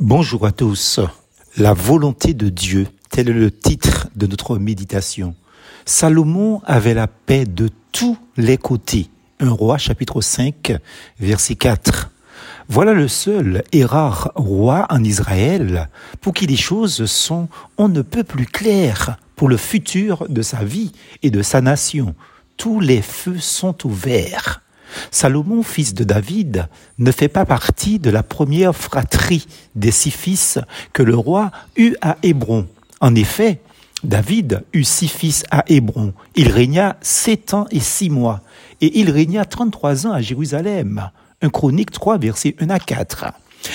Bonjour à tous. La volonté de Dieu, tel est le titre de notre méditation. Salomon avait la paix de tous les côtés. Un roi chapitre 5 verset 4. Voilà le seul et rare roi en Israël pour qui les choses sont on ne peut plus claires pour le futur de sa vie et de sa nation. Tous les feux sont ouverts. Salomon, fils de David, ne fait pas partie de la première fratrie des six fils que le roi eut à Hébron. En effet, David eut six fils à Hébron. Il régna sept ans et six mois, et il régna trente-trois ans à Jérusalem. Un chronique 3, verset 1 à 4.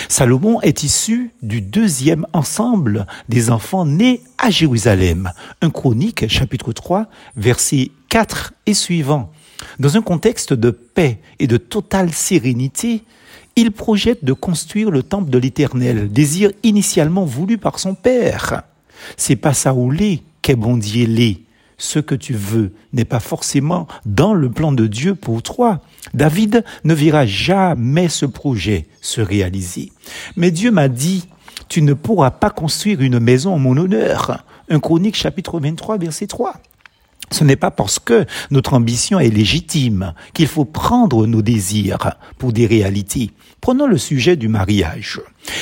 Salomon est issu du deuxième ensemble des enfants nés à Jérusalem. Un chronique, chapitre 3, verset 4 et suivant. Dans un contexte de paix et de totale sérénité, il projette de construire le temple de l'Éternel, désir initialement voulu par son père. C'est pas Saoulé qu'est bondier Ce que tu veux n'est pas forcément dans le plan de Dieu pour toi. David ne verra jamais ce projet se réaliser. Mais Dieu m'a dit, tu ne pourras pas construire une maison en mon honneur. Un chronique chapitre 23 verset 3. Ce n'est pas parce que notre ambition est légitime qu'il faut prendre nos désirs pour des réalités. Prenons le sujet du mariage.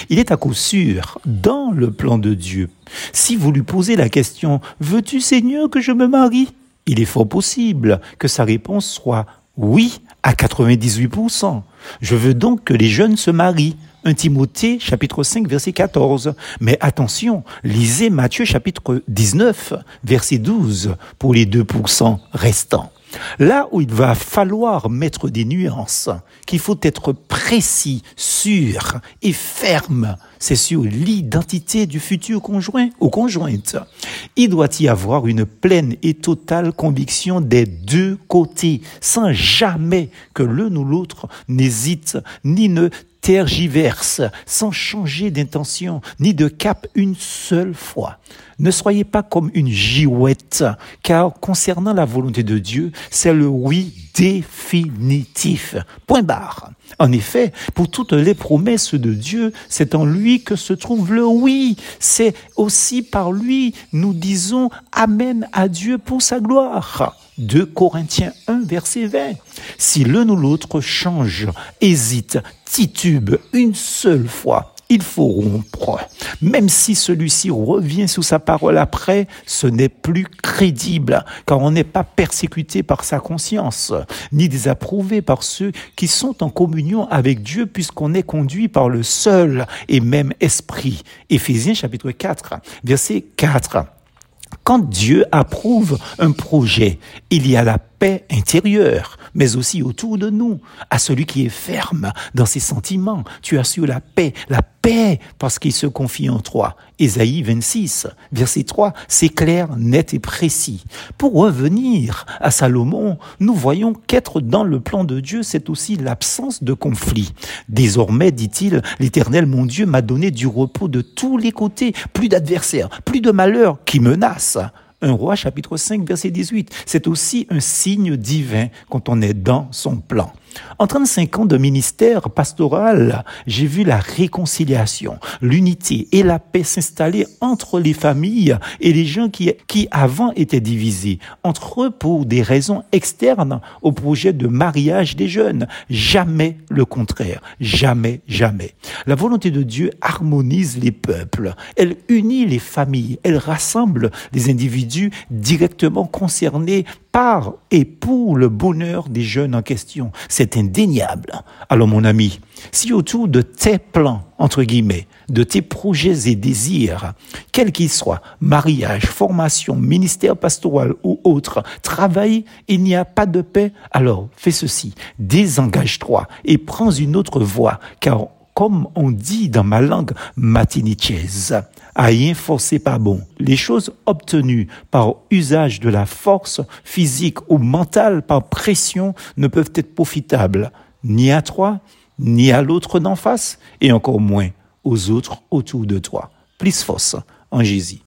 Il est à coup sûr dans le plan de Dieu. Si vous lui posez la question Veux-tu Seigneur que je me marie? Il est fort possible que sa réponse soit oui à 98%. Je veux donc que les jeunes se marient. 1 Timothée chapitre 5 verset 14. Mais attention, lisez Matthieu chapitre 19 verset 12 pour les 2% restants. Là où il va falloir mettre des nuances, qu'il faut être précis, sûr et ferme, c'est sur l'identité du futur conjoint ou conjointe. Il doit y avoir une pleine et totale conviction des deux côtés, sans jamais que l'un ou l'autre n'hésite ni ne tergiverse sans changer d'intention ni de cap une seule fois. Ne soyez pas comme une girouette, car concernant la volonté de Dieu, c'est le oui définitif. Point barre. En effet, pour toutes les promesses de Dieu, c'est en lui que se trouve le oui. C'est aussi par lui, nous disons Amen à Dieu pour sa gloire. 2 Corinthiens 1, verset 20. Si l'un ou l'autre change, hésite, titube une seule fois, il faut rompre. Même si celui-ci revient sous sa parole après, ce n'est plus crédible, car on n'est pas persécuté par sa conscience, ni désapprouvé par ceux qui sont en communion avec Dieu, puisqu'on est conduit par le seul et même esprit. Éphésiens chapitre 4, verset 4. Quand Dieu approuve un projet, il y a la paix intérieure, mais aussi autour de nous. À celui qui est ferme dans ses sentiments, tu assures la paix, la paix parce qu'il se confie en toi. Ésaïe 26, verset 3, c'est clair, net et précis. Pour revenir à Salomon, nous voyons qu'être dans le plan de Dieu, c'est aussi l'absence de conflit. Désormais, dit-il, l'Éternel, mon Dieu, m'a donné du repos de tous les côtés, plus d'adversaires, plus de malheurs qui menacent. Un roi, chapitre 5, verset 18. C'est aussi un signe divin quand on est dans son plan. En 35 ans de ministère pastoral, j'ai vu la réconciliation, l'unité et la paix s'installer entre les familles et les gens qui, qui avant étaient divisés, entre eux pour des raisons externes au projet de mariage des jeunes. Jamais le contraire. Jamais, jamais. La volonté de Dieu harmonise les peuples. Elle unit les familles. Elle rassemble les individus directement concernés par et pour le bonheur des jeunes en question. C'est indéniable. Alors mon ami, si autour de tes plans, entre guillemets, de tes projets et désirs, quels qu'ils soient, mariage, formation, ministère pastoral ou autre, travail, il n'y a pas de paix, alors fais ceci, désengage-toi et prends une autre voie, car comme on dit dans ma langue matinichaise, rien forcer pas bon. Les choses obtenues par usage de la force physique ou mentale par pression ne peuvent être profitables ni à toi, ni à l'autre d'en face, et encore moins aux autres autour de toi. Plus force en Jésus.